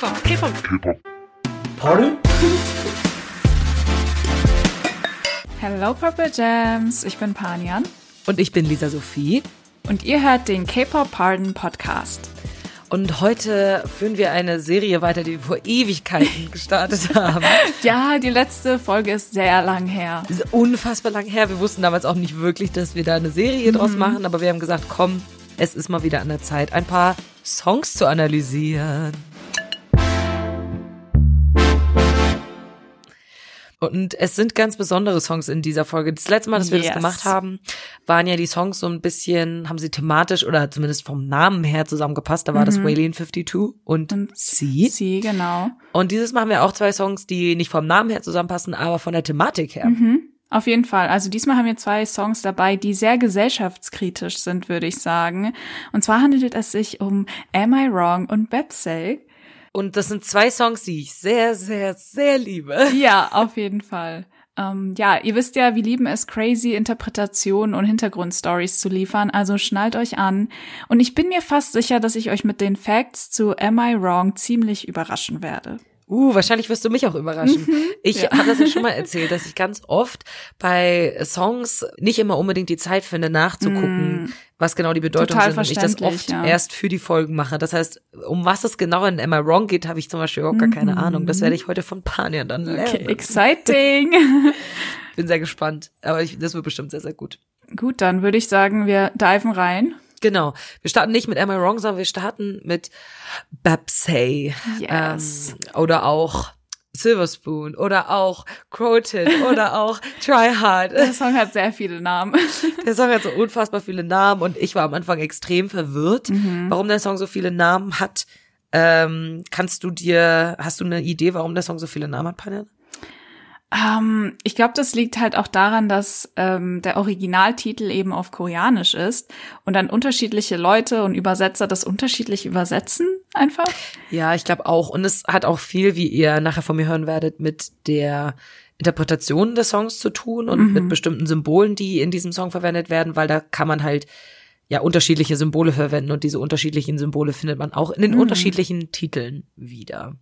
K-Pop, K-Pop. K-Pop. Pardon? Hello Purple Jams, ich bin Panian. Und ich bin Lisa Sophie. Und ihr hört den K-Pop Pardon Podcast. Und heute führen wir eine Serie weiter, die wir vor Ewigkeiten gestartet haben. Ja, die letzte Folge ist sehr lang her. Unfassbar lang her. Wir wussten damals auch nicht wirklich, dass wir da eine Serie draus Mhm. machen, aber wir haben gesagt, komm, es ist mal wieder an der Zeit, ein paar Songs zu analysieren. Und es sind ganz besondere Songs in dieser Folge. Das letzte Mal, dass wir Yes. das gemacht haben, waren ja die Songs so ein bisschen, haben sie thematisch oder zumindest vom Namen her zusammengepasst. Da war das Wailing 52 und, Mhm. Und Sie. Sie, genau. Und dieses Mal haben wir auch zwei Songs, die nicht vom Namen her zusammenpassen, aber von der Thematik her. Mhm. Auf jeden Fall. Also diesmal haben wir zwei Songs dabei, die sehr gesellschaftskritisch sind, würde ich sagen. Und zwar handelt es sich um Am I Wrong und Bepsay. Und das sind zwei Songs, die ich sehr, sehr, sehr liebe. Ja, auf jeden Fall. Ähm, ja, ihr wisst ja, wir lieben es, crazy Interpretationen und Hintergrundstories zu liefern, also schnallt euch an. Und ich bin mir fast sicher, dass ich euch mit den Facts zu Am I Wrong ziemlich überraschen werde. Uh, wahrscheinlich wirst du mich auch überraschen. Ich Mhm. ja. habe das ja schon mal erzählt, dass ich ganz oft bei Songs nicht immer unbedingt die Zeit finde, nachzugucken, was genau die Bedeutung Mm. Total sind. Und ich das oft ja. erst für die Folgen mache. Das heißt, um was es genau in Am I Wrong geht, habe ich zum Beispiel auch gar keine Ahnung. Das werde ich heute von Panian dann lernen. Okay, exciting. Bin sehr gespannt. Aber ich, das wird bestimmt sehr, sehr gut. Gut, dann würde ich sagen, wir diven rein. Genau. Wir starten nicht mit Am I Wrong, sondern wir starten mit Babsay. Yes. Ähm, oder auch Silver Spoon oder auch Croton oder auch Try Hard. Der Song hat sehr viele Namen. Der Song hat so unfassbar viele Namen und ich war am Anfang extrem verwirrt, Mhm. warum der Song so viele Namen hat. Ähm, kannst du dir, hast du eine Idee, warum der Song so viele Namen hat, Panel? Ähm, ich glaube, das liegt halt auch daran, dass ähm, der Originaltitel eben auf Koreanisch ist und dann unterschiedliche Leute und Übersetzer das unterschiedlich übersetzen einfach. Ja, ich glaube auch. Und es hat auch viel, wie ihr nachher von mir hören werdet, mit der Interpretation des Songs zu tun und mit bestimmten Symbolen, die in diesem Song verwendet werden, weil da kann man halt ja unterschiedliche Symbole verwenden und diese unterschiedlichen Symbole findet man auch in den unterschiedlichen Titeln wieder.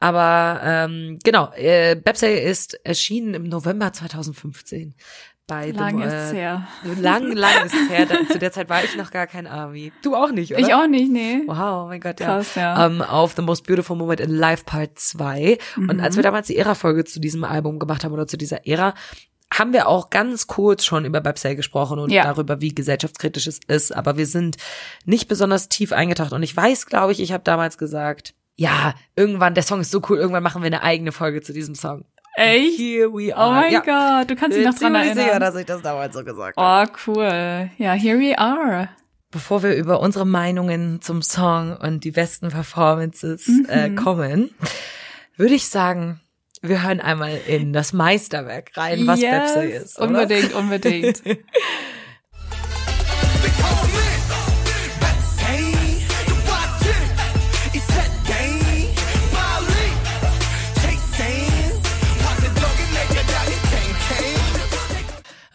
Aber ähm, genau, äh, Bepsay ist erschienen im November 2015 bei Lang dem, ist's her. Lang, lang ist her. Da, zu der Zeit war ich noch gar kein Army. Du auch nicht, oder? Ich auch nicht, nee. Wow, oh mein Gott, ja. Krass, ja. Ähm, auf The Most Beautiful Moment in Life Part 2. Und Mhm. als wir damals die Ära-Folge zu diesem Album gemacht haben oder zu dieser Ära, haben wir auch ganz kurz schon über Babsay gesprochen und Ja. darüber, wie gesellschaftskritisch es ist. Aber wir sind nicht besonders tief eingetaucht. Und ich weiß, glaube ich, ich habe damals gesagt, ja, irgendwann, der Song ist so cool, irgendwann machen wir eine eigene Folge zu diesem Song. Echt? Here we Oh are. mein ja. Gott, du kannst dich Bin noch dran ziemlich sicher, erinnern. dass ich das damals so gesagt habe. Oh, cool. Ja, here we are. Bevor wir über unsere Meinungen zum Song und die besten Performances äh, kommen, würde ich sagen, wir hören einmal in das Meisterwerk rein, was yes, Bepsay ist. Oder? Unbedingt, unbedingt.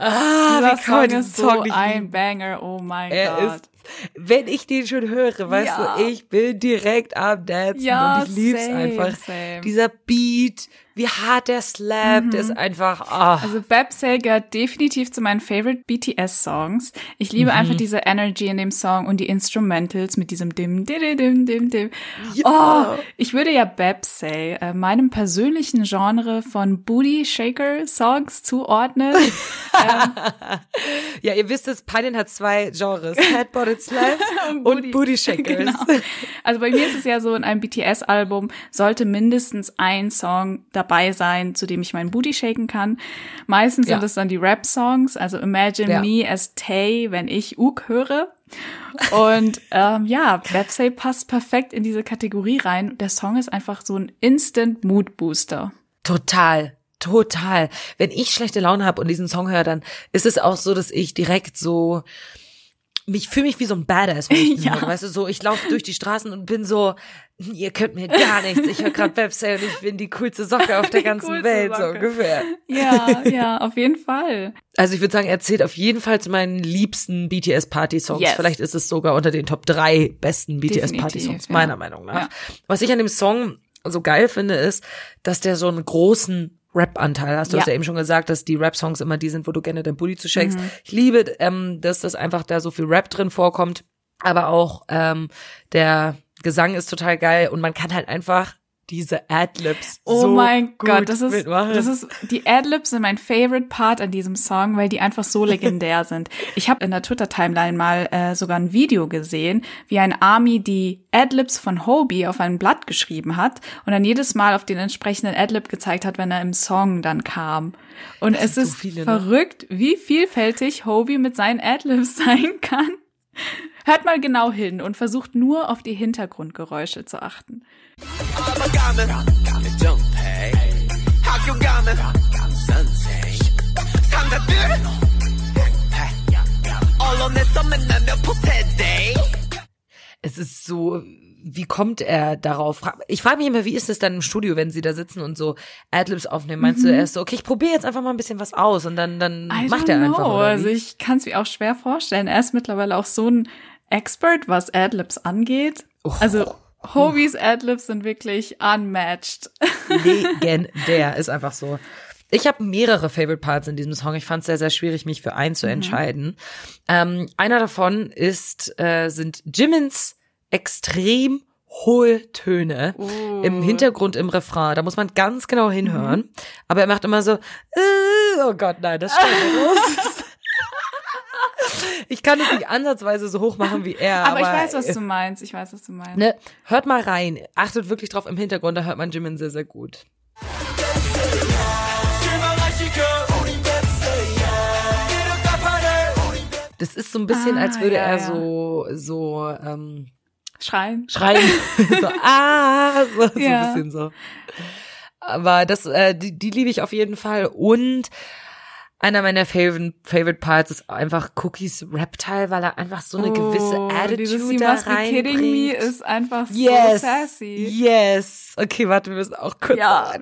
Ah, Dieser wie kann man Song ist so Song nicht ein? Banger, oh mein Er Gott. ist, wenn ich den schon höre, weißt Ja. du, ich bin direkt am Dancen Ja, und ich lieb's same, einfach. same. Dieser Beat, wie hart der slappt, ist einfach, ah. Also Bepsay gehört definitiv zu meinen favorite BTS-Songs. Ich liebe Mhm. einfach diese Energy in dem Song und die Instrumentals mit diesem dim, dim, dim, dim, dim. Ja. Oh, ich würde ja Bepsay äh, meinem persönlichen Genre von Booty Shaker Songs zuordnen. Ja, ihr wisst es, Pioneer hat zwei Genres, Headbotted Slaps und Booty Shakers. Genau. Also bei mir ist es ja so, in einem BTS-Album sollte mindestens ein Song dabei sein, zu dem ich meinen Booty shaken kann. Meistens Ja. sind es dann die Rap-Songs, also Imagine Ja. Me as Tay, wenn ich Uk höre. Und ähm, ja, Bepsay passt perfekt in diese Kategorie rein. Der Song ist einfach so ein Instant Mood Booster. Total. Total. Wenn ich schlechte Laune habe und diesen Song höre, dann ist es auch so, dass ich direkt so mich fühle mich wie so ein Badass, wenn ich Ja. höre, weißt du, so ich laufe durch die Straßen und bin so, ihr könnt mir gar nichts. Ich höre gerade Websay und ich bin die coolste Socke auf der ganzen Welt, so Socke. ungefähr. Ja, ja, auf jeden Fall. Also ich würde sagen, er zählt auf jeden Fall zu meinen liebsten BTS-Party-Songs. Yes. Vielleicht ist es sogar unter den Top drei besten BTS-Party-Songs, ja. meiner Meinung nach. Ja. Was ich an dem Song so geil finde, ist, dass der so einen großen Rap-Anteil hast. Du Ja. ja eben schon gesagt, dass die Rap-Songs immer die sind, wo du gerne dein Booty zu shakes. Mhm. Ich liebe, ähm, dass das einfach da so viel Rap drin vorkommt. Aber auch ähm, der Gesang ist total geil und man kann halt einfach diese Adlibs Oh so mein Gott, das ist, mitmachen. das ist, die Adlibs sind mein favorite Part an diesem Song, weil die einfach so legendär sind. Ich habe in der Twitter-Timeline mal äh, sogar ein Video gesehen, wie ein Army die Adlibs von Hobie auf ein Blatt geschrieben hat und dann jedes Mal auf den entsprechenden Adlib gezeigt hat, wenn er im Song dann kam. Und es sind so ist viele, ne? verrückt, wie vielfältig Hobie mit seinen Adlibs sein kann. Hört mal genau hin und versucht nur auf die Hintergrundgeräusche zu achten. Es ist so, wie kommt er darauf? Ich frage mich immer, wie ist es dann im Studio, wenn sie da sitzen und so Adlibs aufnehmen? Meinst mhm. du erst so, okay, ich probiere jetzt einfach mal ein bisschen was aus und dann, dann macht er know. einfach. Oder wie? Also ich kann es mir auch schwer vorstellen. Er ist mittlerweile auch so ein Expert, was Adlibs angeht. Oh. Also Hobies Adlibs sind wirklich unmatched. Legendär, ist einfach so. Ich habe mehrere Favorite Parts in diesem Song. Ich fand es sehr, sehr schwierig, mich für einen zu entscheiden. Ähm, einer davon ist, äh, sind Jimmins extrem hohe Töne im Hintergrund im Refrain. Da muss man ganz genau hinhören. Aber er macht immer so, äh, oh Gott, nein, das stimmt los. Ich kann es nicht ansatzweise so hoch machen wie er. Aber, Aber, ich weiß, was du meinst. Ich weiß, was du meinst. Ne, hört mal rein. Achtet wirklich drauf im Hintergrund, da hört man Jimin sehr, sehr gut. Das ist so ein bisschen, Ah, als würde ja, er ja. so, so ähm, Schreien. schreien. so, ah, so, so Ja. ein bisschen so. Aber das, äh, die, die liebe ich auf jeden Fall. Und einer meiner Favorite, Favorite Parts ist einfach Cookies Reptile, weil er einfach so eine oh, gewisse Attitude dieses, da must reinbringt. Kidding me ist einfach yes, so sassy. Yes. Okay, warte, wir müssen auch kurz ja.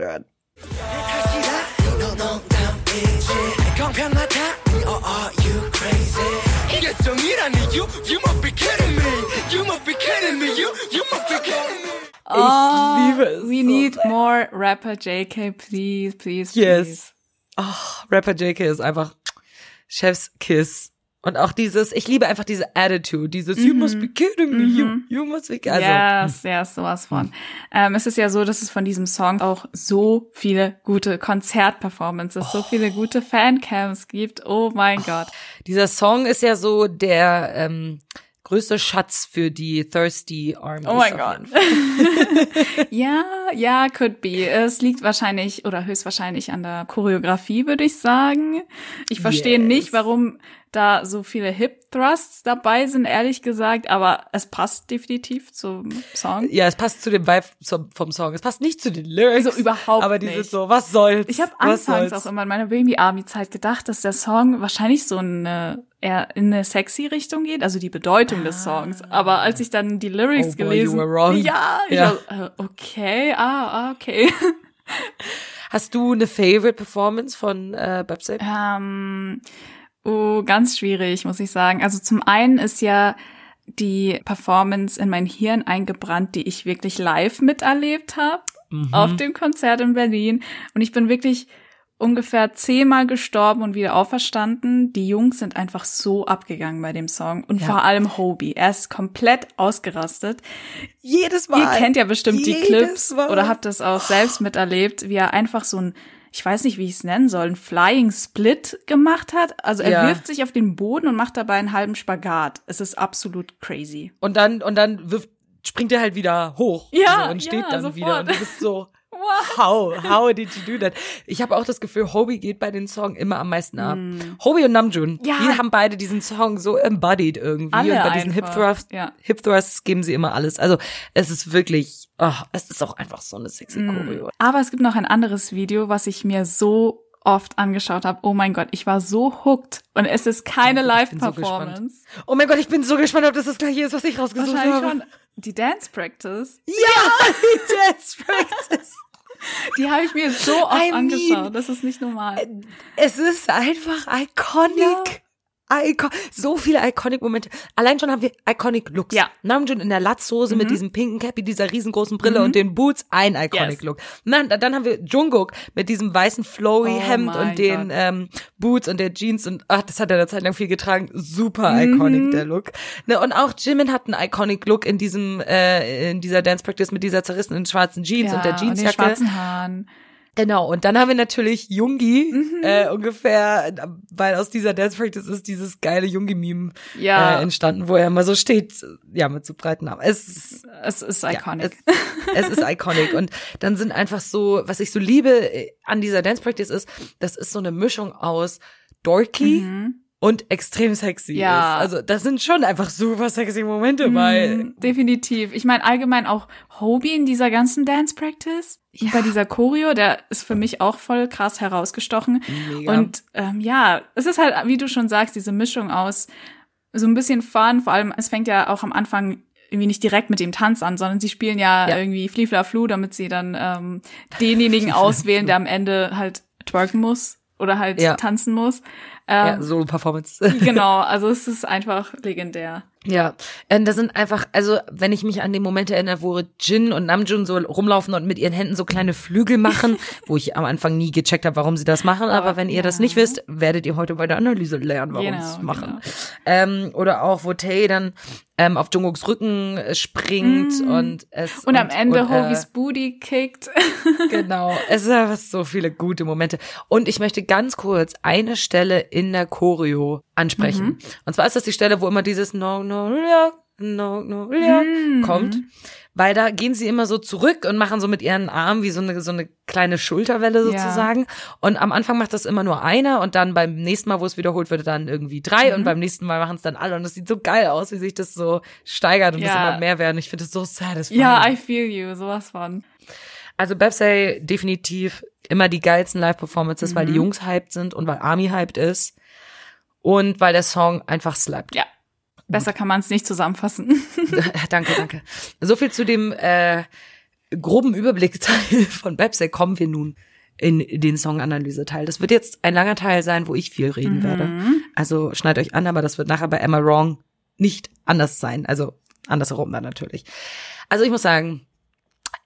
Oh, ich ah, liebe es. We so need sehr. more rapper JK, please, please, please. yes. Oh, Rapper JK ist einfach Chef's Kiss. Und auch dieses, ich liebe einfach diese Attitude, dieses You must be kidding me, you, you must be also yes, yes, sowas von. Ähm, es ist ja so, dass es von diesem Song auch so viele gute Konzertperformances, so viele gute Fancams gibt. Oh mein Gott. dieser Song ist ja so der ähm, größte Schatz für die Thirsty Armies. Oh mein Gott. Ja, ja, could be. Es liegt wahrscheinlich oder höchstwahrscheinlich an der Choreografie, würde ich sagen. Ich verstehe Yes. nicht, warum da so viele Hip Thrusts dabei sind, ehrlich gesagt, aber es passt definitiv zum Song. Ja, es passt zu dem Vibe vom Song. Es passt nicht zu den Lyrics. Also überhaupt Aber dieses nicht. so, was soll's? Ich habe anfangs auch immer in meiner Baby Army Zeit gedacht, dass der Song wahrscheinlich so eine eher in eine sexy Richtung geht, also die Bedeutung des Songs. Aber als ich dann die Lyrics Oh boy, gelesen, ja, ich Ja. War, äh, okay, ah, ah, okay. Hast du eine Favorite Performance von äh, Babsy? Ähm, oh, ganz schwierig, muss ich sagen. Also zum einen ist ja die Performance in mein Hirn eingebrannt, die ich wirklich live miterlebt habe auf dem Konzert in Berlin. Und ich bin wirklich ungefähr zehnmal gestorben und wieder auferstanden. Die Jungs sind einfach so abgegangen bei dem Song. Und Ja. vor allem Hobie. Er ist komplett ausgerastet. Jedes Mal. Ihr kennt ja bestimmt die Clips Mal. oder habt das auch selbst miterlebt, wie er einfach so ein, ich weiß nicht, wie ich es nennen soll, ein Flying Split gemacht hat. Also er Ja. wirft sich auf den Boden und macht dabei einen halben Spagat. Es ist absolut crazy. Und dann, und dann wirft, springt er halt wieder hoch. Ja, so, und steht ja, dann sofort. wieder. Und du bist so, how, how did you do that? Ich habe auch das Gefühl, Hobie geht bei den Song immer am meisten ab. Hobie und Namjoon, Mm. Ja. die haben beide diesen Song so embodied irgendwie. Alle und bei diesen Hip Thrusts, ja. Hip Thrusts geben sie immer alles. Also es ist wirklich, oh, es ist auch einfach so eine sexy Mm. Choreo. Aber es gibt noch ein anderes Video, was ich mir so oft angeschaut habe. Oh mein Gott, ich war so hooked. Und es ist keine bin so Live-Performance. Oh mein Gott, ich bin so gespannt, ob das das gleiche ist, was ich rausgesucht habe. schon die Dance Practice. Ja, die Dance Practice. Die habe ich mir so oft I mean- angeschaut. Das ist nicht normal. Es ist einfach iconic. Icon so viele iconic Momente. Allein schon haben wir iconic Looks. Ja. Namjoon in der Latzhose mit diesem pinken Cappy, dieser riesengroßen Brille und den Boots, ein iconic Yes. Look. Dann, dann haben wir Jungkook mit diesem weißen flowy Oh und den Gott. ähm, Boots und der Jeans und ach, das hat er eine Zeit lang viel getragen. Super iconic der Look. Ne, und auch Jimin hat einen iconic Look in diesem äh, in dieser Dance Practice mit dieser zerrissenen schwarzen Jeans und der und den Jeansjacke. schwarzen Haaren. Genau, und dann haben wir natürlich Jungi, Mhm. äh, ungefähr, weil aus dieser Dance Practice ist dieses geile Jungi-Meme Ja. äh, entstanden, wo er immer so steht, ja, mit so breiten Armen. Es ist, Es ist ja, iconic. es, es ist iconic. Und dann sind einfach so, was ich so liebe äh, an dieser Dance Practice ist, das ist so eine Mischung aus dorky und extrem sexy Mhm. Ja. ist. Also das sind schon einfach super sexy Momente bei. Mm, Definitiv. Ich meine allgemein auch Hobie in dieser ganzen Dance Practice. Und Bei dieser Choreo, der ist für mich auch voll krass herausgestochen. Mega. Und ähm, ja, es ist halt, wie du schon sagst, diese Mischung aus so ein bisschen Fun. Vor allem, es fängt ja auch am Anfang irgendwie nicht direkt mit dem Tanz an, sondern sie spielen ja, Ja. irgendwie Fliefla Flu, damit sie dann ähm, denjenigen auswählen, der am Ende halt twerken muss oder halt Ja. tanzen muss. Ähm, ja, Solo-Performance. Genau, also es ist einfach legendär. Ja, ähm, da sind einfach, also wenn ich mich an den Moment erinnere, wo Jin und Namjoon so rumlaufen und mit ihren Händen so kleine Flügel machen, wo ich am Anfang nie gecheckt habe, warum sie das machen, aber wenn ihr das nicht wisst, werdet ihr heute bei der Analyse lernen, warum Genau, sie es machen. genau. Ähm, oder auch, wo Tay dann ähm, auf Jungkooks Rücken äh, springt und es Mm. Und, am Ende und, äh, Hovies Booty kickt. Genau, es sind einfach so viele gute Momente. Und ich möchte ganz kurz eine Stelle in der Choreo ansprechen. Mhm. Und zwar ist das die Stelle, wo immer dieses No, no, ja, no, no, ja Mhm. kommt. Weil da gehen sie immer so zurück und machen so mit ihren Armen wie so eine, so eine kleine Schulterwelle Ja. sozusagen. Und am Anfang macht das immer nur einer und dann beim nächsten Mal, wo es wiederholt wird, dann irgendwie drei Mhm. und beim nächsten Mal machen es dann alle. Und das sieht so geil aus, wie sich das so steigert und es Ja. immer mehr werden. Ich finde es so satisfying. ja, I feel you, sowas von. Also Bebsay definitiv immer die geilsten Live-Performances, weil die Mhm. Jungs hyped sind und weil Army hyped ist. Und weil der Song einfach slappt. Ja. Besser kann man es nicht zusammenfassen. danke, danke. So viel zu dem äh, groben Überblickteil von Bebsay. Kommen wir nun in den Song-Analyse-Teil. Das wird jetzt ein langer Teil sein, wo ich viel reden Mhm. werde. Also schneid euch an, aber das wird nachher bei Emma Wrong nicht anders sein. Also andersherum dann natürlich. Also ich muss sagen,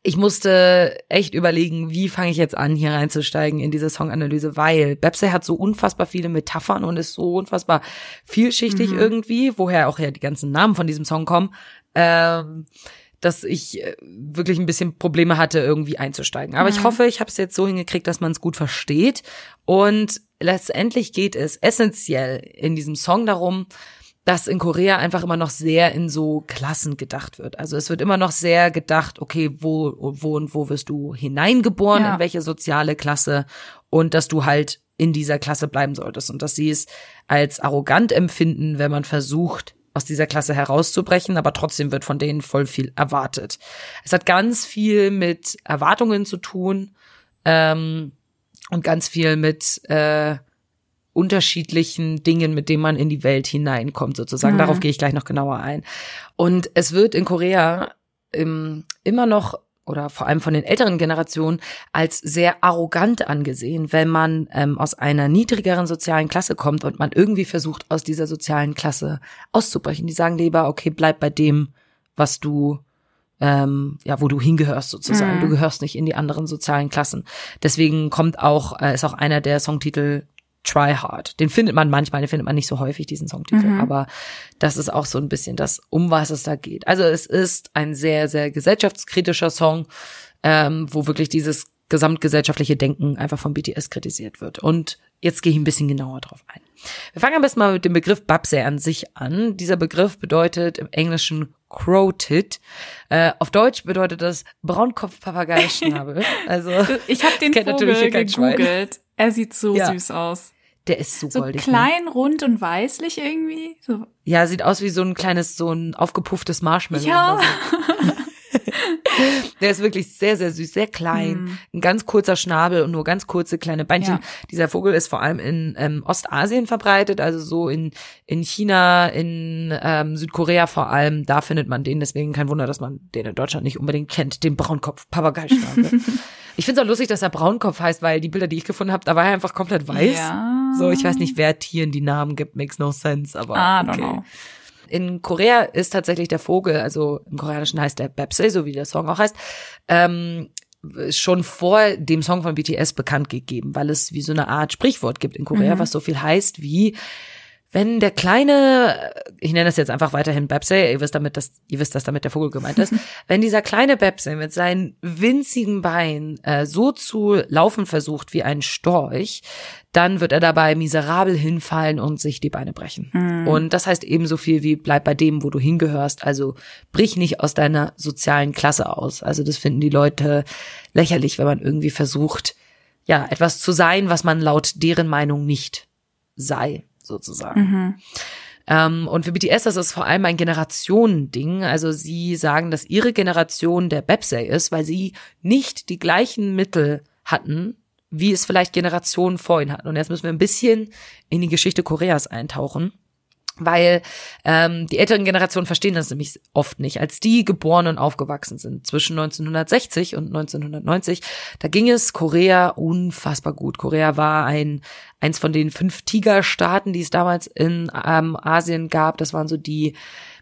ich musste echt überlegen, wie fange ich jetzt an, hier reinzusteigen in diese Songanalyse, weil Bebsay hat so unfassbar viele Metaphern und ist so unfassbar vielschichtig irgendwie, woher auch ja die ganzen Namen von diesem Song kommen, ähm, dass ich äh, wirklich ein bisschen Probleme hatte, irgendwie einzusteigen. Aber ich hoffe, ich habe es jetzt so hingekriegt, dass man es gut versteht. Und letztendlich geht es essentiell in diesem Song darum, dass in Korea einfach immer noch sehr in so Klassen gedacht wird. Also es wird immer noch sehr gedacht, okay, wo, wo und wo wirst du hineingeboren, Ja. in welche soziale Klasse und dass du halt in dieser Klasse bleiben solltest und dass sie es als arrogant empfinden, wenn man versucht, aus dieser Klasse herauszubrechen, aber trotzdem wird von denen voll viel erwartet. Es hat ganz viel mit Erwartungen zu tun ähm, und ganz viel mit äh, unterschiedlichen Dingen, mit denen man in die Welt hineinkommt, sozusagen. Mhm. Darauf gehe ich gleich noch genauer ein. Und es wird in Korea ähm, immer noch oder vor allem von den älteren Generationen als sehr arrogant angesehen, wenn man ähm, aus einer niedrigeren sozialen Klasse kommt und man irgendwie versucht, aus dieser sozialen Klasse auszubrechen. Die sagen lieber, okay, bleib bei dem, was du ähm, ja, wo du hingehörst sozusagen. Mhm. Du gehörst nicht in die anderen sozialen Klassen. Deswegen kommt auch, äh, ist auch einer der Songtitel Try Hard. Den findet man manchmal, den findet man nicht so häufig, diesen Songtitel. Mhm. Aber das ist auch so ein bisschen das, um was es da geht. Also es ist ein sehr, sehr gesellschaftskritischer Song, ähm, wo wirklich dieses gesamtgesellschaftliche Denken einfach von BTS kritisiert wird. Und jetzt gehe ich ein bisschen genauer drauf ein. Wir fangen am besten mal mit dem Begriff Babse an sich an. Dieser Begriff bedeutet im Englischen Crow-Tit. Äh, auf Deutsch bedeutet das Braunkopf-Papagei-Schnabel. Also Ich habe den natürlich Vogel Schwein. gegoogelt. Er sieht so Ja. süß aus. Der ist so, So goldig. Ne? klein, rund und weißlich irgendwie. So. Ja, sieht aus wie so ein kleines, so ein aufgepufftes Marshmallow. Ja. Der ist wirklich sehr, sehr süß, sehr klein, ein ganz kurzer Schnabel und nur ganz kurze kleine Beinchen. Ja. Dieser Vogel ist vor allem in ähm, Ostasien verbreitet, also so in, in China, in ähm, Südkorea vor allem. Da findet man den, deswegen kein Wunder, dass man den in Deutschland nicht unbedingt kennt, den Braunkopf Papageischnabel. ich finde es auch lustig, dass er Braunkopf heißt, weil die Bilder, die ich gefunden habe, da war er einfach komplett weiß. Ja. So, ich weiß nicht, wer Tieren die Namen gibt, makes no sense, aber Ah, okay. know. In Korea ist tatsächlich der Vogel, also im Koreanischen heißt der Bepse, so wie der Song auch heißt, ähm, schon vor dem Song von BTS bekannt gegeben, weil es wie so eine Art Sprichwort gibt in Korea, was so viel heißt wie wenn der kleine, ich nenne das jetzt einfach weiterhin Bepse, ihr wisst damit, dass ihr wisst, dass damit der Vogel gemeint ist, wenn dieser kleine Bepse mit seinen winzigen Beinen äh, so zu laufen versucht wie ein Storch, dann wird er dabei miserabel hinfallen und sich die Beine brechen. Und das heißt ebenso viel wie bleib bei dem, wo du hingehörst. Also brich nicht aus deiner sozialen Klasse aus. Also das finden die Leute lächerlich, wenn man irgendwie versucht, ja, etwas zu sein, was man laut deren Meinung nicht sei, sozusagen. Ähm, und für BTS ist es vor allem ein Generationending. Also sie sagen, dass ihre Generation der Bepsey ist, weil sie nicht die gleichen Mittel hatten, wie es vielleicht Generationen vor ihnen hatten. Und jetzt müssen wir ein bisschen in die Geschichte Koreas eintauchen. Weil ähm, die älteren Generationen verstehen das nämlich oft nicht. Als die geboren und aufgewachsen sind, zwischen 1960 und 1990, da ging es Korea unfassbar gut. Korea war ein eins von den fünf Tigerstaaten, die es damals in ähm, Asien gab. Das waren so die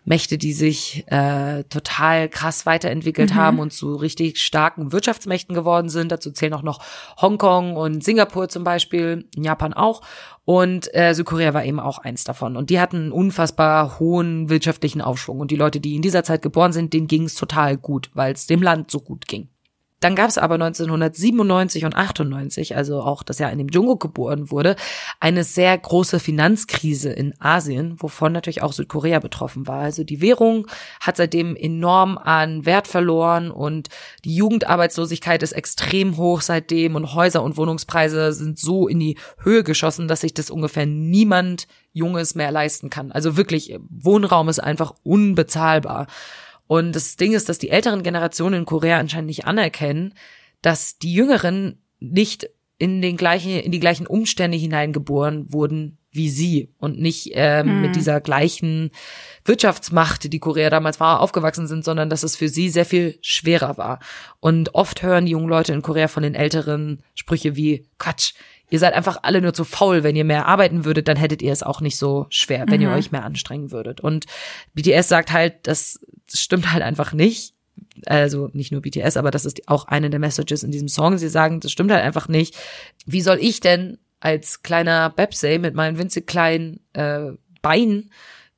Mächte, die sich äh, total krass weiterentwickelt haben und zu richtig starken Wirtschaftsmächten geworden sind. Dazu zählen auch noch Hongkong und Singapur zum Beispiel, Japan auch. Und äh, Südkorea war eben auch eins davon. Und die hatten einen unfassbar hohen wirtschaftlichen Aufschwung. Und die Leute, die in dieser Zeit geboren sind, denen ging es total gut, weil es dem Land so gut ging. Dann gab es aber 1997 und 98, also auch das Jahr, in dem Jungkook geboren wurde, eine sehr große Finanzkrise in Asien, wovon natürlich auch Südkorea betroffen war. Also die Währung hat seitdem enorm an Wert verloren und die Jugendarbeitslosigkeit ist extrem hoch seitdem und Häuser und Wohnungspreise sind so in die Höhe geschossen, dass sich das ungefähr niemand Junges mehr leisten kann. Also wirklich, Wohnraum ist einfach unbezahlbar. Und das Ding ist, dass die älteren Generationen in Korea anscheinend nicht anerkennen, dass die Jüngeren nicht in den gleichen, in die gleichen Umstände hineingeboren wurden wie sie und nicht ähm, mit dieser gleichen Wirtschaftsmacht, die Korea damals war, aufgewachsen sind, sondern dass es für sie sehr viel schwerer war. Und oft hören die jungen Leute in Korea von den Älteren Sprüche wie Quatsch, ihr seid einfach alle nur zu faul. Wenn ihr mehr arbeiten würdet, dann hättet ihr es auch nicht so schwer, wenn ihr euch mehr anstrengen würdet. Und BTS sagt halt, das stimmt halt einfach nicht. Also nicht nur BTS, aber das ist auch eine der Messages in diesem Song. Sie sagen, das stimmt halt einfach nicht. Wie soll ich denn als kleiner Bepsey mit meinen winzig kleinen äh, Beinen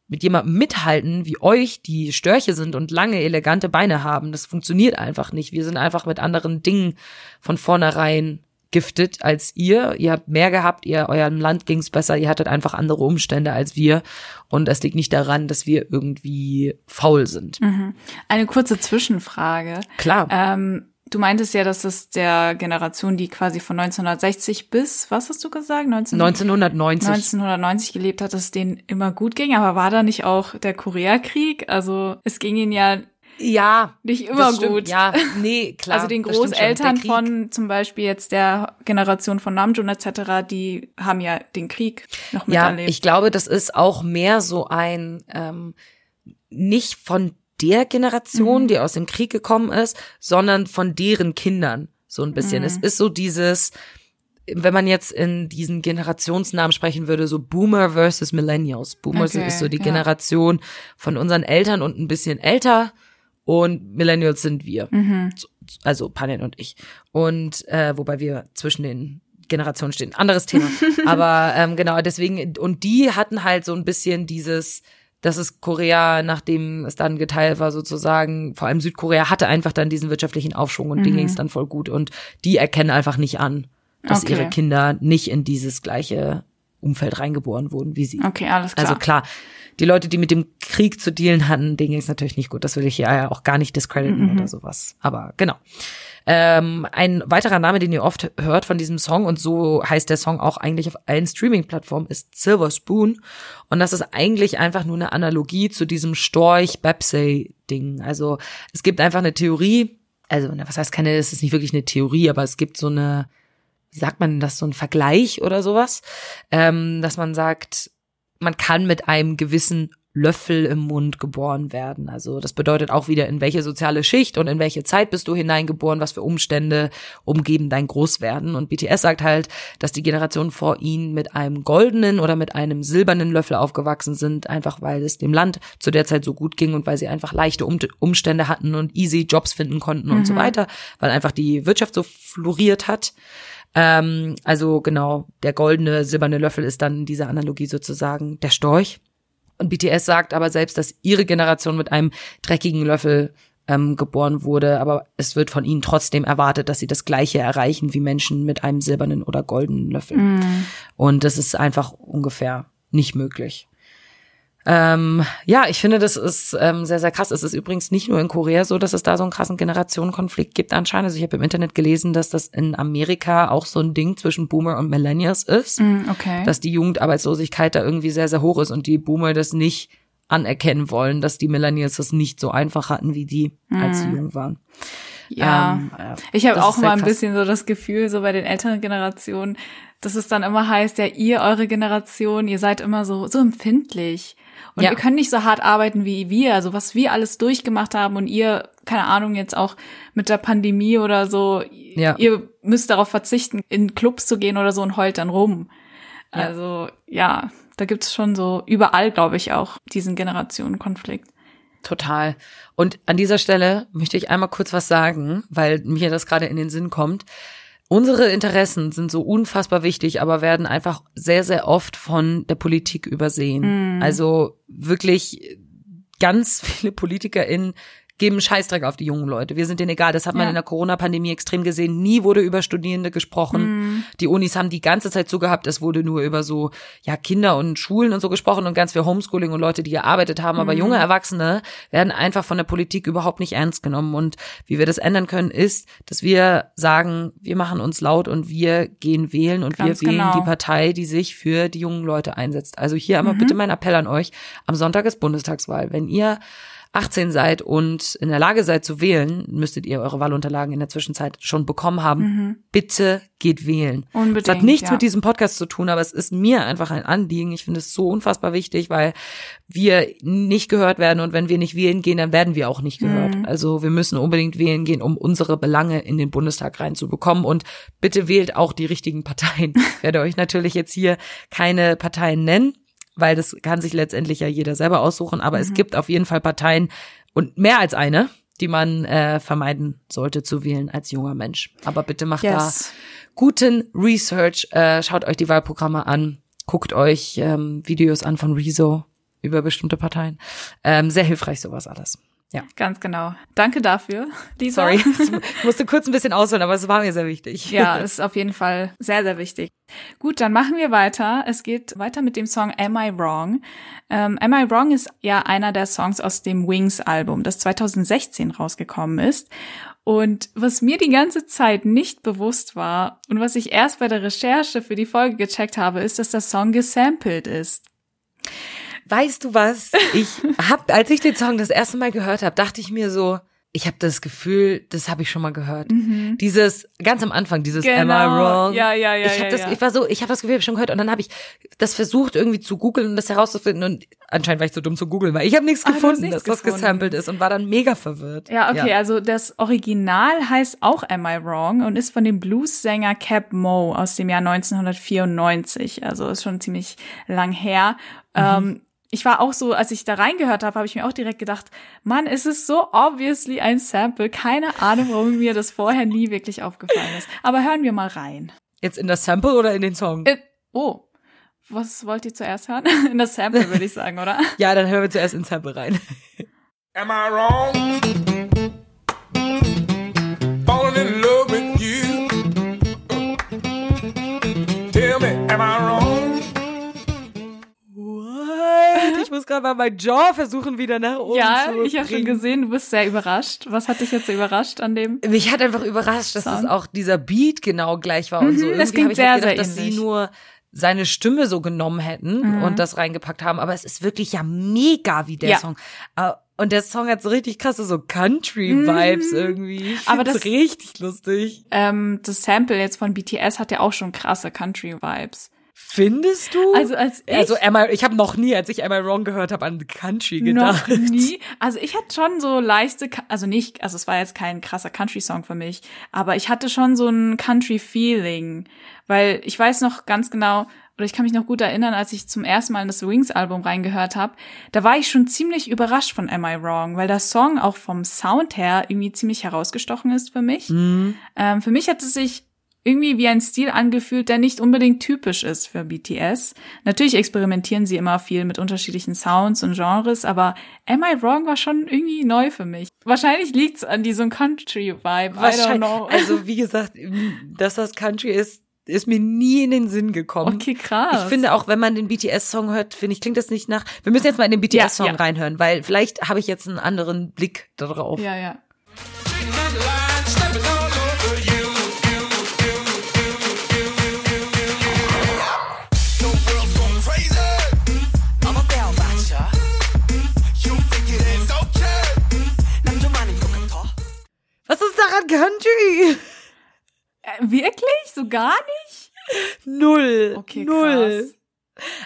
mit jemandem mithalten, wie euch, die Störche sind und lange, elegante Beine haben. Das funktioniert einfach nicht. Wir sind einfach mit anderen Dingen von vornherein giftet als ihr. Ihr habt mehr gehabt, ihr, eurem Land ging's besser, ihr hattet einfach andere Umstände als wir. Und es liegt nicht daran, dass wir irgendwie faul sind. Eine kurze Zwischenfrage. Klar. Ähm, du meintest ja, dass es der Generation, die quasi von 1960 bis, was hast du gesagt? 19 1990. 1990 gelebt hat, dass es denen immer gut ging. Aber war da nicht auch der Koreakrieg? Also es ging ihnen ja ja. nicht immer gut. Ja, nee, klar. also den Großeltern von zum Beispiel jetzt der Generation von Namjoon etc., die haben ja den Krieg noch Ja, miterlebt. ich glaube, das ist auch mehr so ein ähm, nicht von der Generation, Mhm. die aus dem Krieg gekommen ist, sondern von deren Kindern so ein bisschen. Mhm. Es ist so dieses, wenn man jetzt in diesen Generationsnamen sprechen würde, so Boomer versus Millennials. Boomer Okay, ist so die ja. Generation von unseren Eltern und ein bisschen älter und Millennials sind wir. Mhm. Also Panin und ich. Und äh, wobei wir zwischen den Generationen stehen. Anderes Thema. Aber ähm, genau, deswegen, und die hatten halt so ein bisschen dieses, dass es Korea, nachdem es dann geteilt war, sozusagen, vor allem Südkorea hatte einfach dann diesen wirtschaftlichen Aufschwung und denen ging es dann voll gut. Und die erkennen einfach nicht an, dass Okay. ihre Kinder nicht in dieses gleiche Umfeld reingeboren wurden wie sie. Okay, alles klar. Also klar, die Leute, die mit dem Krieg zu dealen hatten, denen ging es natürlich nicht gut. Das will ich hier ja auch gar nicht discrediten Mhm. oder sowas. Aber genau. Ähm, ein weiterer Name, den ihr oft hört von diesem Song, und so heißt der Song auch eigentlich auf allen Streaming-Plattformen, ist Silver Spoon. Und das ist eigentlich einfach nur eine Analogie zu diesem Storch-Babsay-Ding. Also es gibt einfach eine Theorie, also was heißt keine, es ist nicht wirklich eine Theorie, aber es gibt so eine, wie sagt man das, so ein Vergleich oder sowas, ähm, dass man sagt, man kann mit einem gewissen Löffel im Mund geboren werden. Also das bedeutet auch wieder, in welche soziale Schicht und in welche Zeit bist du hineingeboren, was für Umstände umgeben dein Großwerden. Und BTS sagt halt, dass die Generationen vor ihnen mit einem goldenen oder mit einem silbernen Löffel aufgewachsen sind, einfach weil es dem Land zu der Zeit so gut ging und weil sie einfach leichte um Umstände hatten und easy Jobs finden konnten und so weiter, weil einfach die Wirtschaft so floriert hat. Ähm, also genau, der goldene, silberne Löffel ist dann in dieser Analogie sozusagen der Storch. Und BTS sagt aber selbst, dass ihre Generation mit einem dreckigen Löffel ähm, geboren wurde, aber es wird von ihnen trotzdem erwartet, dass sie das Gleiche erreichen wie Menschen mit einem silbernen oder goldenen Löffel. Und das ist einfach ungefähr nicht möglich. Ähm, ja, ich finde, das ist ähm, sehr, sehr krass. Es ist übrigens nicht nur in Korea so, dass es da so einen krassen Generationenkonflikt gibt anscheinend. Also ich habe im Internet gelesen, dass das in Amerika auch so ein Ding zwischen Boomer und Millennials ist Mm, okay. dass die Jugendarbeitslosigkeit da irgendwie sehr, sehr hoch ist und die Boomer das nicht anerkennen wollen, dass die Millennials das nicht so einfach hatten wie die, als sie jung waren. ja. Ähm, äh, Ich habe auch mal ein krass. bisschen so das Gefühl, so bei den älteren Generationen, dass es dann immer heißt, ja, ihr, eure Generation, ihr seid immer so, so empfindlich. Und Ja. ihr könnt nicht so hart arbeiten wie wir, also was wir alles durchgemacht haben und ihr, keine Ahnung, jetzt auch mit der Pandemie oder so, Ja. ihr müsst darauf verzichten, in Clubs zu gehen oder so und heult dann rum. Ja. Also, ja, da gibt's schon so überall, glaube ich, auch diesen Generationenkonflikt. Total. Und an dieser Stelle möchte ich einmal kurz was sagen, weil mir das gerade in den Sinn kommt. Unsere Interessen sind so unfassbar wichtig, aber werden einfach sehr, sehr oft von der Politik übersehen. Also wirklich ganz viele PolitikerInnen geben Scheißdreck auf die jungen Leute. Wir sind denen egal. Das hat man Ja. in der Corona-Pandemie extrem gesehen. Nie wurde über Studierende gesprochen. Die Unis haben die ganze Zeit so gehabt, es wurde nur über so, ja, Kinder und Schulen und so gesprochen und ganz viel Homeschooling und Leute, die gearbeitet haben. Aber junge Erwachsene werden einfach von der Politik überhaupt nicht ernst genommen. Und wie wir das ändern können, ist, dass wir sagen, wir machen uns laut und wir gehen wählen und Ganz wir wählen genau. die Partei, die sich für die jungen Leute einsetzt. Also hier einmal Mhm. bitte mein Appell an euch. Am Sonntag ist Bundestagswahl. Wenn ihr 18 seid und in der Lage seid zu wählen, müsstet ihr eure Wahlunterlagen in der Zwischenzeit schon bekommen haben. Bitte geht wählen. Mhm. Unbedingt, Es hat nichts ja. mit diesem Podcast zu tun, aber es ist mir einfach ein Anliegen. Ich finde es so unfassbar wichtig, weil wir nicht gehört werden und wenn wir nicht wählen gehen, dann werden wir auch nicht gehört. Mhm. Also wir müssen unbedingt wählen gehen, um unsere Belange in den Bundestag reinzubekommen und bitte wählt auch die richtigen Parteien. Ich werde euch natürlich jetzt hier keine Parteien nennen weil das kann sich letztendlich ja jeder selber aussuchen, aber Mhm. es gibt auf jeden Fall Parteien und mehr als eine, die man äh, vermeiden sollte zu wählen als junger Mensch. Aber bitte macht Yes. da guten Research, äh, schaut euch die Wahlprogramme an, guckt euch ähm, Videos an von Rezo über bestimmte Parteien. Ähm, sehr hilfreich sowas alles. Ja. Ganz genau. Danke dafür, Lisa. Sorry, ich musste kurz ein bisschen ausholen, aber es war mir sehr wichtig. Ja, ist auf jeden Fall sehr, sehr wichtig. Gut, dann machen wir weiter. Es geht weiter mit dem Song Am I Wrong? Ähm, Am I Wrong ist ja einer der Songs aus dem Wings-Album, das 2016 rausgekommen ist. Und was mir die ganze Zeit nicht bewusst war und was ich erst bei der Recherche für die Folge gecheckt habe, ist, dass der Song gesampelt ist. Weißt du was? Ich hab, als ich den Song das erste Mal gehört habe, dachte ich mir so, ich habe das Gefühl, das habe ich schon mal gehört. Dieses ganz am Anfang, dieses Am I wrong? Mhm. Genau. Ja, ja, ja. ich habe ja, das, ja. ich war so, ich habe das Gefühl, ich hab schon gehört und dann habe ich das versucht irgendwie zu googeln und das herauszufinden und anscheinend war ich so dumm zu googeln, weil ich habe nichts Ah, gefunden, nichts dass das gefunden. gesampelt ist und war dann mega verwirrt. Ja, okay, also das Original heißt auch Am I Wrong und ist von dem Blues-Sänger Cap Moe aus dem Jahr 1994. Also ist schon ziemlich lang her. Ähm, ich war auch so, als ich da reingehört habe, habe ich mir auch direkt gedacht, Mann, es ist so obviously ein Sample. Keine Ahnung, warum mir das vorher nie wirklich aufgefallen ist. Aber hören wir mal rein. Jetzt in das Sample oder in den Song? Äh, oh, was wollt ihr zuerst hören? In das Sample würde ich sagen, oder? ja, dann hören wir zuerst ins Sample rein. Am I wrong? Falling in love muss gerade mal mein Jaw versuchen wieder nach oben Ja, zu ich habe schon gesehen, du bist sehr überrascht. Was hat dich jetzt so überrascht an dem? Mich hat einfach überrascht, dass Sound. es auch dieser Beat genau gleich war und so. Mhm, das Irgendwie habe klingt ich sehr, halt gedacht, sehr dass sie ähnlich. nur seine Stimme so genommen hätten Mhm. und das reingepackt haben. Aber es ist wirklich ja mega wie der Ja. Song. Äh, Und der Song hat so richtig krasse so Country-Vibes Mhm. irgendwie. Ich Aber das- richtig lustig. Ähm, das Sample jetzt von BTS hat ja auch schon krasse Country-Vibes. Findest du? Also als ich also Am I, ich habe noch nie, als ich Am I Wrong gehört habe, an Country gedacht. Noch nie. Also ich hatte schon so leichte, also nicht, also es war jetzt kein krasser Country-Song für mich, aber ich hatte schon so ein Country-Feeling, weil ich weiß noch ganz genau, oder ich kann mich noch gut erinnern, als ich zum ersten Mal in das Wings-Album reingehört habe, da war ich schon ziemlich überrascht von Am I Wrong, weil der Song auch vom Sound her irgendwie ziemlich herausgestochen ist für mich. Mhm. Ähm, für mich hat es sich irgendwie wie ein Stil angefühlt, der nicht unbedingt typisch ist für BTS. Natürlich experimentieren sie immer viel mit unterschiedlichen Sounds und Genres, aber Am I Wrong war schon irgendwie neu für mich. Wahrscheinlich liegt's an diesem Country-Vibe. I don't Wahrscheinlich. know. Also wie gesagt, dass das Country ist, ist mir nie in den Sinn gekommen. okay, krass. Ich finde auch, wenn man den BTS-Song hört, finde ich, klingt das nicht nach. Wir müssen jetzt mal in den BTS-Song Ja, ja. reinhören, weil vielleicht habe ich jetzt einen anderen Blick darauf. Ja, ja. Country? Äh, wirklich? So gar nicht? Null. Okay, Null. krass.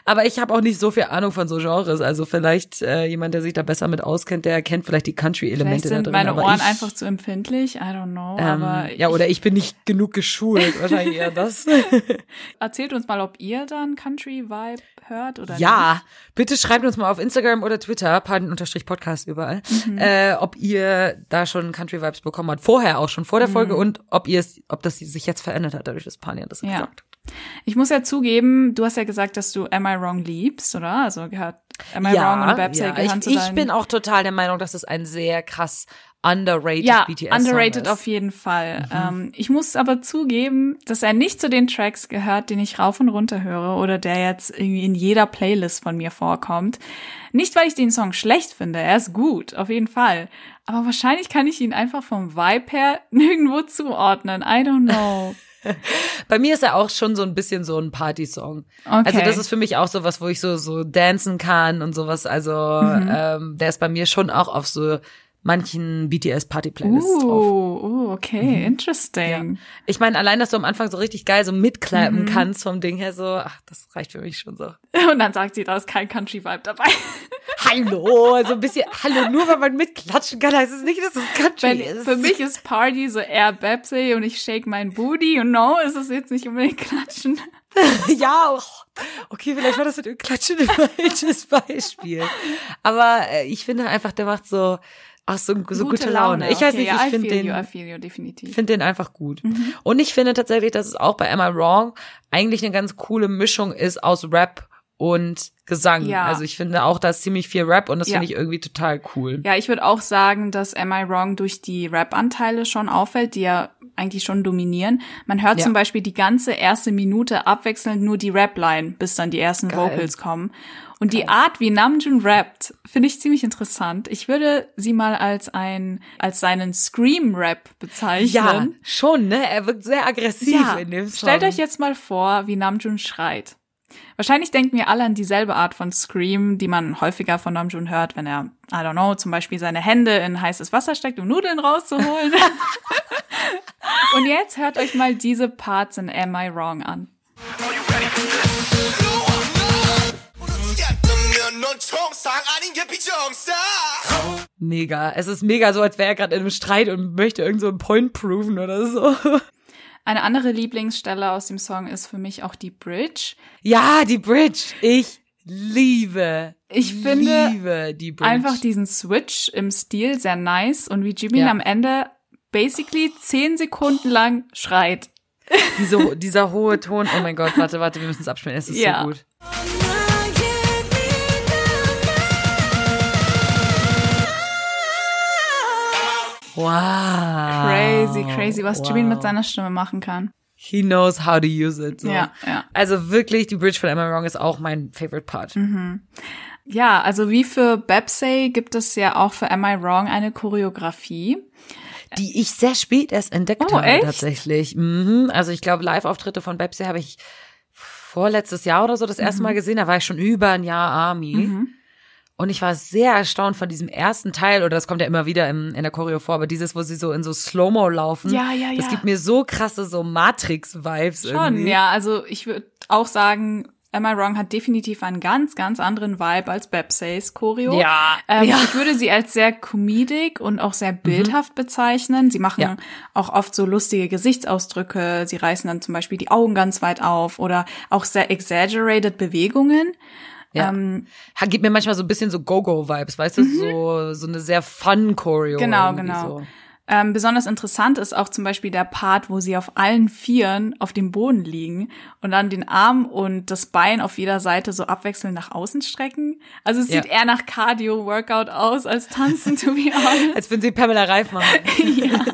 Aber ich habe auch nicht so viel Ahnung von so Genres. Also vielleicht äh, jemand, der sich da besser mit auskennt, der kennt vielleicht die Country-Elemente da sind drin. meine aber Ohren ich, einfach zu empfindlich. I don't know. ähm, aber ja, oder ich bin nicht genug geschult. Wahrscheinlich eher das. erzählt uns mal, ob ihr dann Country-Vibe hört oder Ja, bitte schreibt uns mal auf Instagram oder Twitter, Paden-Podcast überall, Mhm. äh, ob ihr da schon Country Vibes bekommen habt. Vorher auch schon, vor der Folge und ob ihr es, ob das sich jetzt verändert hat, dadurch, dass Pania das Ja. gesagt hat. Ich muss ja zugeben, du hast ja gesagt, dass du Am I Wrong liebst, oder? Also gehört Am I Wrong und Babsy ja. gehören ich, zu ich bin auch total der Meinung, dass es ein sehr krass underrated ja, BTS underrated Song auf ist. jeden Fall. Ähm, ich muss aber zugeben, dass er nicht zu den Tracks gehört, den ich rauf und runter höre oder der jetzt irgendwie in jeder Playlist von mir vorkommt. Nicht, weil ich den Song schlecht finde, er ist gut, auf jeden Fall. Aber wahrscheinlich kann ich ihn einfach vom Vibe her nirgendwo zuordnen. I don't know. Bei mir ist er auch schon so ein bisschen so ein Party-Song. Okay. Also das ist für mich auch so was, wo ich so so dancen kann und sowas. Also Mhm. ähm, der ist bei mir schon auch auf so manchen BTS-Party-Playlists drauf. Uh, uh, okay, interesting. Ich meine, allein, dass du am Anfang so richtig geil so mitklappen Mhm. kannst vom Ding her, so, ach, das reicht für mich schon so. Und dann sagt sie, da ist kein Country-Vibe dabei. Hallo, so ein bisschen, hallo, nur weil man mitklatschen kann, heißt es nicht, dass es Country Wenn, ist. für mich ist Party so eher Babsy und ich shake mein Booty und no, ist es jetzt nicht unbedingt Klatschen. ja, oh, okay, vielleicht war das mit dem Klatschen ein falsches Beispiel. Aber äh, ich finde einfach, der macht so, ach, so, so gute, Laune. Ich weiß Okay, nicht, ich finde den, you, finde den einfach gut. Mhm. Und ich finde tatsächlich, dass es auch bei Am I Wrong eigentlich eine ganz coole Mischung ist aus Rap und Gesang. Ja. Also ich finde auch, da ist ziemlich viel Rap und das Ja. finde ich irgendwie total cool. Ja, ich würde auch sagen, dass Am I Wrong durch die Rap-Anteile schon auffällt, die ja eigentlich schon dominieren. Man hört Ja. zum Beispiel die ganze erste Minute abwechselnd nur die Rap-Line, bis dann die ersten Geil. Vocals kommen. Und die Art, wie Namjoon rappt, finde ich ziemlich interessant. Ich würde sie mal als ein, als seinen Scream-Rap bezeichnen. Ja, schon, ne? Er wirkt sehr aggressiv Ja, in dem Song. stellt euch jetzt mal vor, wie Namjoon schreit. Wahrscheinlich denken wir alle an dieselbe Art von Scream, die man häufiger von Namjoon hört, wenn er, I don't know, zum Beispiel seine Hände in heißes Wasser steckt, um Nudeln rauszuholen. Und jetzt hört euch mal diese Parts in Am I Wrong an. Mega. Es ist mega so, als wäre er gerade in einem Streit und möchte irgend so einen Point proven oder so. Eine andere Lieblingsstelle aus dem Song ist für mich auch die Bridge. Ja, die Bridge. Ich liebe. Ich finde liebe die Bridge. Einfach diesen Switch im Stil sehr nice und wie Jimin Ja. am Ende basically zehn Sekunden lang schreit. Diese, dieser hohe Ton. Oh mein Gott, warte, warte, wir müssen es abspielen. Es ist Ja. so gut. Wow. Crazy, crazy, was wow. Jimin mit seiner Stimme machen kann. He knows how to use it. So. Ja, ja. Also wirklich, die Bridge von Am I Wrong ist auch mein favorite Part. Mhm. Ja, also wie für Bepsey gibt es ja auch für Am I Wrong eine Choreografie. Die ich sehr spät erst entdeckt Oh, habe, echt? tatsächlich. Mhm. Also ich glaube, Live-Auftritte von Bepsi habe ich vorletztes Jahr oder so das erste Mhm. Mal gesehen. Da war ich schon über ein Jahr Army. Und ich war sehr erstaunt von diesem ersten Teil, oder das kommt ja immer wieder im, in der Choreo vor, aber dieses, wo sie so in so Slow-Mo laufen. Ja, ja, Das ja. gibt mir so krasse so Matrix-Vibes Schon, irgendwie. ja. Also ich würde auch sagen, Am I Wrong hat definitiv einen ganz, ganz anderen Vibe als Bepseys Choreo. Ja. Ähm, Ja. Mhm. Ich würde sie als sehr comedic und auch sehr bildhaft bezeichnen. Sie machen Ja. auch oft so lustige Gesichtsausdrücke. Sie reißen dann zum Beispiel die Augen ganz weit auf oder auch sehr exaggerated Bewegungen. Ja. Ähm, Gibt mir manchmal so ein bisschen so Go-Go-Vibes, weißt du? So, so eine sehr fun Choreo. Mhm. Genau, genau. So. Ähm, besonders interessant ist auch zum Beispiel der Part, wo sie auf allen Vieren auf dem Boden liegen und dann den Arm und das Bein auf jeder Seite so abwechselnd nach außen strecken. Also es Ja. sieht eher nach Cardio-Workout aus als Tanzen, to be honest. Als wenn sie Pamela Reif machen. ja.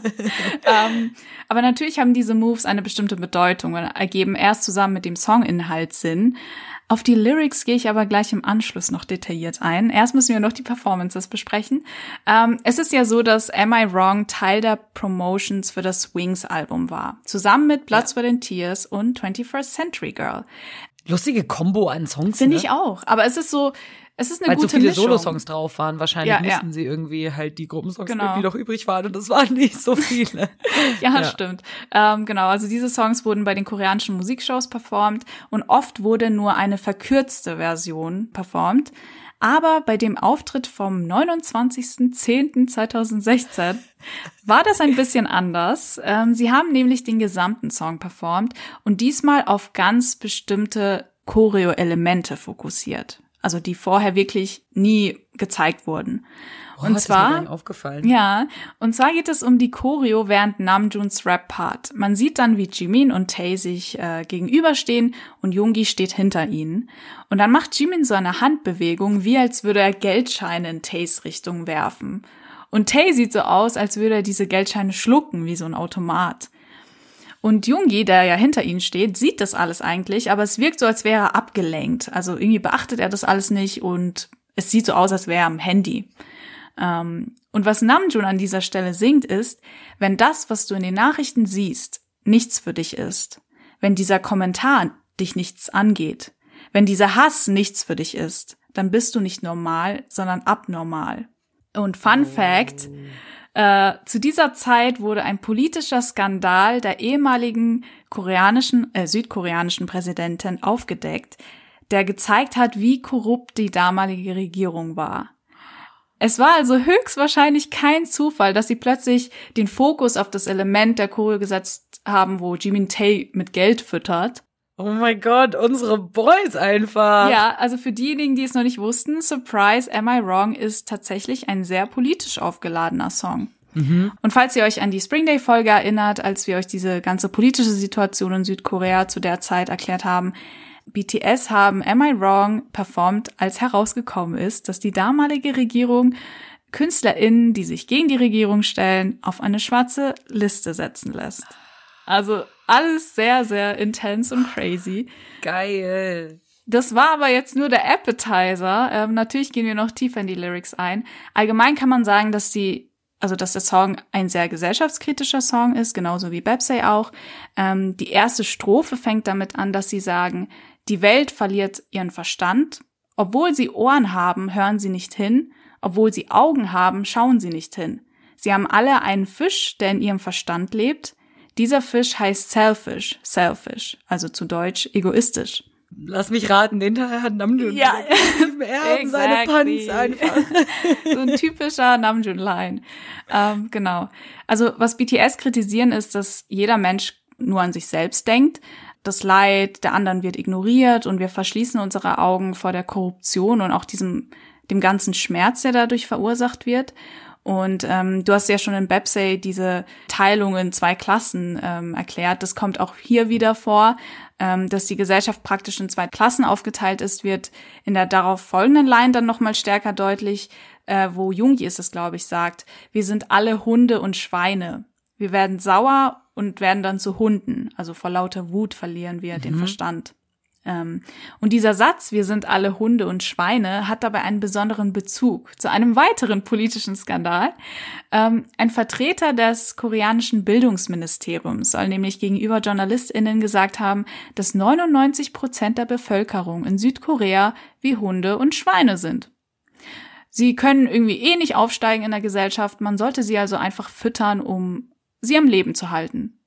ähm, aber natürlich haben diese Moves eine bestimmte Bedeutung und ergeben erst zusammen mit dem Songinhalt Sinn. Auf die Lyrics gehe ich aber gleich im Anschluss noch detailliert ein. Erst müssen wir noch die Performances besprechen. Ähm, es ist ja so, dass Am I Wrong Teil der Promotions für das Wings-Album war. Zusammen mit Blood, Sweat and Tears und 21st Century Girl. Lustige Kombo an Songs. Finde ne? ich auch. Aber es ist so, es ist eine Weil so gute viele Mischung. Solosongs drauf waren. Wahrscheinlich Ja, mussten ja. sie irgendwie halt die Gruppensongs Genau. die noch übrig waren. Und das waren nicht so viele. Ja, Ja. stimmt. Ähm, genau, also diese Songs wurden bei den koreanischen Musikshows performt und oft wurde nur eine verkürzte Version performt. Aber bei dem Auftritt vom 29.10.2016 war das ein bisschen anders. Ähm, sie haben nämlich den gesamten Song performt und diesmal auf ganz bestimmte Choreo-Elemente fokussiert. Also die vorher wirklich nie gezeigt wurden. Oh, und zwar ja, und zwar geht es um die Choreo während Namjoons Rap-Part. Man sieht dann, wie Jimin und Tae sich äh, gegenüberstehen und Yoongi steht hinter ihnen. Und dann macht Jimin so eine Handbewegung, wie als würde er Geldscheine in Taes Richtung werfen. Und Tae sieht so aus, als würde er diese Geldscheine schlucken, wie so ein Automat. Und Yoongi, der ja hinter ihnen steht, sieht das alles eigentlich, aber es wirkt so, als wäre er abgelenkt. Also irgendwie beachtet er das alles nicht und es sieht so aus, als wäre er am Handy. Ähm, und was Namjoon an dieser Stelle singt, ist, wenn das, was du in den Nachrichten siehst, nichts für dich ist, wenn dieser Kommentar dich nichts angeht, wenn dieser Hass nichts für dich ist, dann bist du nicht normal, sondern abnormal. Und Fun Fact, äh, zu dieser Zeit wurde ein politischer Skandal der ehemaligen koreanischen, äh, südkoreanischen Präsidentin aufgedeckt, der gezeigt hat, wie korrupt die damalige Regierung war. Es war also höchstwahrscheinlich kein Zufall, dass sie plötzlich den Fokus auf das Element der Choreo gesetzt haben, wo Jimin Tae mit Geld füttert. Oh mein Gott, unsere Boys einfach. Ja, also für diejenigen, die es noch nicht wussten, Surprise, Am I Wrong ist tatsächlich ein sehr politisch aufgeladener Song. Und falls ihr euch an die Spring Day Folge erinnert, als wir euch diese ganze politische Situation in Südkorea zu der Zeit erklärt haben, BTS haben Am I Wrong performt, als herausgekommen ist, dass die damalige Regierung KünstlerInnen, die sich gegen die Regierung stellen, auf eine schwarze Liste setzen lässt. Also alles sehr, sehr intens und crazy. Geil. Das war aber jetzt nur der Appetizer. Ähm, natürlich gehen wir noch tiefer in die Lyrics ein. Allgemein kann man sagen, dass die, also dass der Song ein sehr gesellschaftskritischer Song ist, genauso wie Bepsey auch. Ähm, die erste Strophe fängt damit an, dass sie sagen, die Welt verliert ihren Verstand. Obwohl sie Ohren haben, hören sie nicht hin. Obwohl sie Augen haben, schauen sie nicht hin. Sie haben alle einen Fisch, der in ihrem Verstand lebt. Dieser Fisch heißt selfish, selfish, also zu Deutsch egoistisch. Lass mich raten, den hat Namjoon. Ja. er hat seine. Punts einfach. so ein typischer Namjoon-Line. Ähm, genau. Also was BTS kritisieren ist, dass jeder Mensch nur an sich selbst denkt. Das Leid der anderen wird ignoriert und wir verschließen unsere Augen vor der Korruption und auch diesem dem ganzen Schmerz, der dadurch verursacht wird. Und ähm, du hast ja schon in Bepsey diese Teilung in zwei Klassen ähm, erklärt. Das kommt auch hier wieder vor, ähm, dass die Gesellschaft praktisch in zwei Klassen aufgeteilt ist, wird in der darauf folgenden Line dann nochmal stärker deutlich, äh, wo Jungi ist es, glaube ich, sagt, wir sind alle Hunde und Schweine. Wir werden sauer und werden dann zu Hunden. Also vor lauter Wut verlieren wir den Verstand. Ähm, und dieser Satz, wir sind alle Hunde und Schweine, hat dabei einen besonderen Bezug zu einem weiteren politischen Skandal. Ähm, ein Vertreter des koreanischen Bildungsministeriums soll nämlich gegenüber JournalistInnen gesagt haben, dass 99 Prozent der Bevölkerung in Südkorea wie Hunde und Schweine sind. Sie können irgendwie eh nicht aufsteigen in der Gesellschaft, man sollte sie also einfach füttern, um sie am Leben zu halten.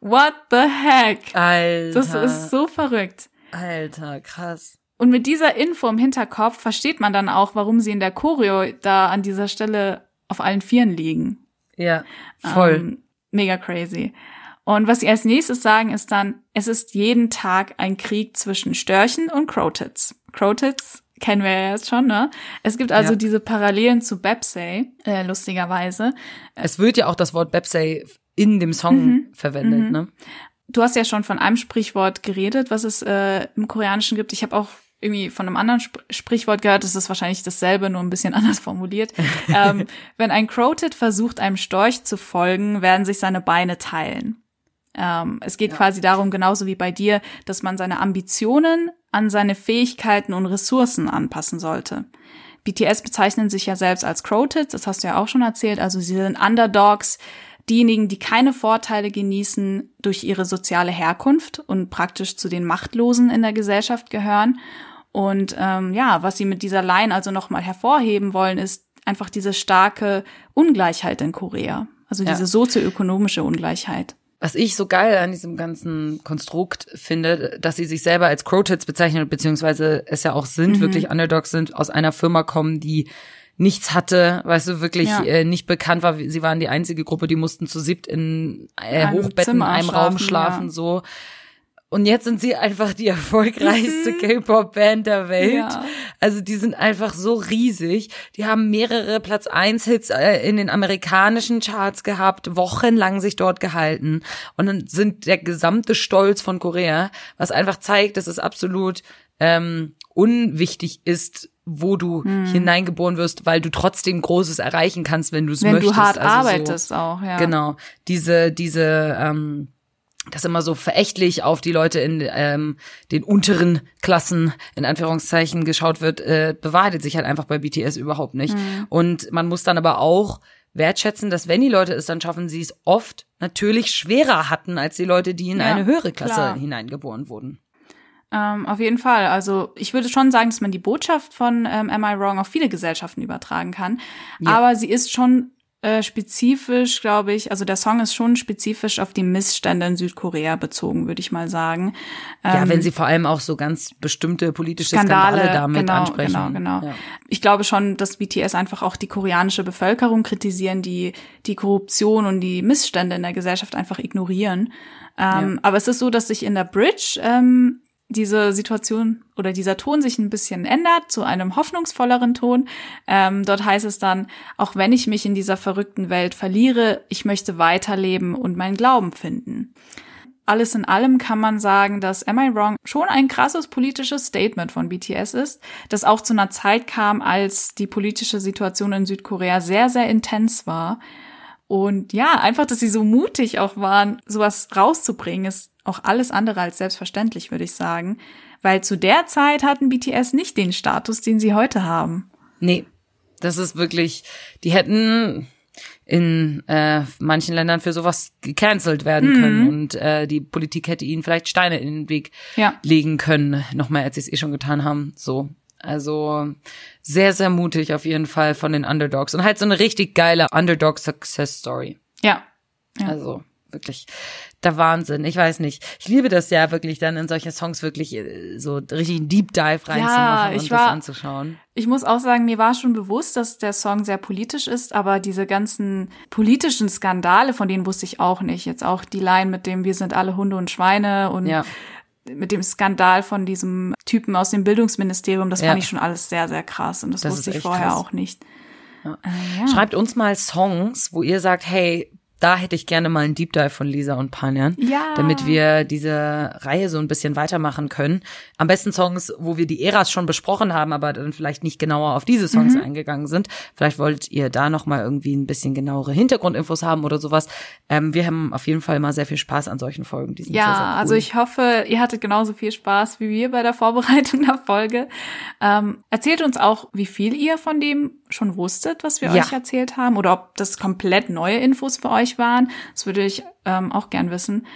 What the heck? Alter. Das ist so verrückt. Alter, krass. Und mit dieser Info im Hinterkopf versteht man dann auch, warum sie in der Choreo da an dieser Stelle auf allen Vieren liegen. Ja, voll. Ähm, mega crazy. Und was sie als nächstes sagen, ist dann, es ist jeden Tag ein Krieg zwischen Störchen und Crotits. Crotits kennen wir ja jetzt schon, ne? Es gibt also Ja. diese Parallelen zu Bepsey, äh, lustigerweise. es wird ja auch das Wort Bepsey in dem Song Mhm. verwendet, ne? Du hast ja schon von einem Sprichwort geredet, was es äh, im Koreanischen gibt. Ich habe auch irgendwie von einem anderen Sp Sprichwort gehört, das ist wahrscheinlich dasselbe, nur ein bisschen anders formuliert. ähm, wenn ein Crotit versucht, einem Storch zu folgen, werden sich seine Beine teilen. Ähm, es geht quasi darum, genauso wie bei dir, dass man seine Ambitionen an seine Fähigkeiten und Ressourcen anpassen sollte. BTS bezeichnen sich ja selbst als Crotits, das hast du ja auch schon erzählt, also sie sind Underdogs, diejenigen, die keine Vorteile genießen durch ihre soziale Herkunft und praktisch zu den Machtlosen in der Gesellschaft gehören. Und ähm, ja, was sie mit dieser Line also nochmal hervorheben wollen, ist einfach diese starke Ungleichheit in Korea. Also Ja. diese sozioökonomische Ungleichheit. Was ich so geil an diesem ganzen Konstrukt finde, dass sie sich selber als Crotits bezeichnen, beziehungsweise es ja auch sind, Mhm. wirklich Underdogs sind, aus einer Firma kommen, die nichts hatte, weißt du, wirklich Ja. äh, nicht bekannt war. Sie waren die einzige Gruppe, die mussten zu siebt in äh, Einem Hochbetten, in Zimmer einem Raum schlafen, ja. so. Und jetzt sind sie einfach die erfolgreichste K-Pop-Band der Welt. Mhm. Ja. Also die sind einfach so riesig. Die haben mehrere Platz 1 Hits äh, in den amerikanischen Charts gehabt, wochenlang sich dort gehalten und dann sind der gesamte Stolz von Korea, was einfach zeigt, dass es absolut ähm, unwichtig ist, wo du hineingeboren wirst, weil du trotzdem Großes erreichen kannst, wenn du es Wenn möchtest. du hart Also so- arbeitest auch, ja. Genau. Diese, diese, ähm, das immer so verächtlich auf die Leute in ähm, den unteren Klassen in Anführungszeichen geschaut wird, äh, bewahrheitet sich halt einfach bei BTS überhaupt nicht. Mhm. Und man muss dann aber auch wertschätzen, dass wenn die Leute es dann schaffen, sie es oft natürlich schwerer hatten als die Leute, die in Ja, eine höhere Klasse klar. hineingeboren wurden. Ähm, auf jeden Fall. Also ich würde schon sagen, dass man die Botschaft von ähm, Am I Wrong auf viele Gesellschaften übertragen kann. Aber sie ist schon äh, spezifisch, glaube ich, also der Song ist schon spezifisch auf die Missstände in Südkorea bezogen, würde ich mal sagen. ja, Ähm, wenn sie vor allem auch so ganz bestimmte politische Skandale, Skandale, damit genau, ansprechen. genau, genau. Ja. Ich glaube schon, dass BTS einfach auch die koreanische Bevölkerung kritisieren, die die Korruption und die Missstände in der Gesellschaft einfach ignorieren. Ähm, Aber es ist so, dass sich in der Bridge ähm, diese Situation oder dieser Ton sich ein bisschen ändert zu einem hoffnungsvolleren Ton. Ähm, dort heißt es dann, auch wenn ich mich in dieser verrückten Welt verliere, ich möchte weiterleben und meinen Glauben finden. Alles in allem kann man sagen, dass Am I Wrong schon ein krasses politisches Statement von BTS ist, das auch zu einer Zeit kam, als die politische Situation in Südkorea sehr, sehr intens war. Und ja, einfach, dass sie so mutig auch waren, sowas rauszubringen, ist auch alles andere als selbstverständlich, würde ich sagen. Weil zu der Zeit hatten BTS nicht den Status, den sie heute haben. Nee, das ist wirklich, die hätten in äh, manchen Ländern für sowas gecancelt werden Mhm. können und äh, die Politik hätte ihnen vielleicht Steine in den Weg Ja. legen können, noch mehr als sie es eh schon getan haben. So. Also sehr, sehr mutig auf jeden Fall von den Underdogs und halt so eine richtig geile Underdog-Success-Story. Ja. Ja. Also wirklich der Wahnsinn. Ich weiß nicht. Ich liebe das ja wirklich dann in solche Songs wirklich äh, so richtig einen Deep Dive reinzumachen ich und war- das anzuschauen. Ich muss auch sagen, mir war schon bewusst, dass der Song sehr politisch ist, aber diese ganzen politischen Skandale, von denen wusste ich auch nicht. Jetzt auch die Line mit dem Wir sind alle Hunde und Schweine und Ja. Mit dem Skandal von diesem Typen aus dem Bildungsministerium, das Ja. fand ich schon alles sehr, sehr krass und das, Das wusste ich vorher krass. auch nicht. Ja. Äh, ja. Schreibt uns mal Songs, wo ihr sagt, hey, da hätte ich gerne mal einen Deep Dive von Lisa und Panjan, Ja. damit wir diese Reihe so ein bisschen weitermachen können. Am besten Songs, wo wir die Äras schon besprochen haben, aber dann vielleicht nicht genauer auf diese Songs Mhm. eingegangen sind. Vielleicht wollt ihr da noch mal irgendwie ein bisschen genauere Hintergrundinfos haben oder sowas. Ähm, wir haben auf jeden Fall mal sehr viel Spaß an solchen Folgen. Die sind Ja, sehr, sehr cool. also ich hoffe, ihr hattet genauso viel Spaß wie wir bei der Vorbereitung der Folge. Ähm, erzählt uns auch, wie viel ihr von dem schon wusstet, was wir Ja. euch erzählt haben, oder ob das komplett neue Infos für euch waren. Das würde ich ähm, auch gern wissen.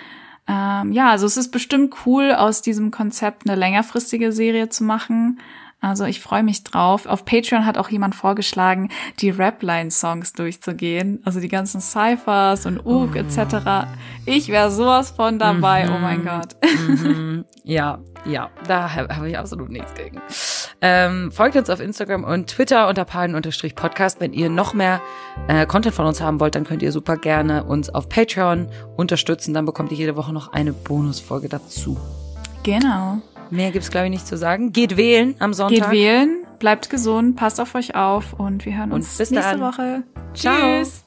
Ähm, ja, also es ist bestimmt cool, aus diesem Konzept eine längerfristige Serie zu machen. Also ich freue mich drauf. Auf Patreon hat auch jemand vorgeschlagen, die Rapline-Songs durchzugehen. Also die ganzen Cyphers und Ook etc. Ich wäre sowas von dabei. Oh mein Gott. Mhm. Ja, ja, da habe hab ich absolut nichts gegen. Ähm, folgt uns auf Instagram und Twitter unter palen-podcast. Wenn ihr noch mehr äh, Content von uns haben wollt, dann könnt ihr super gerne uns auf Patreon unterstützen. Dann bekommt ihr jede Woche noch eine Bonusfolge dazu. Genau. Mehr gibt's glaube ich nicht zu sagen. Geht wählen am Sonntag. Geht wählen, bleibt gesund, passt auf euch auf und wir hören Und uns bis nächste dann. Woche. Ciao. Tschüss.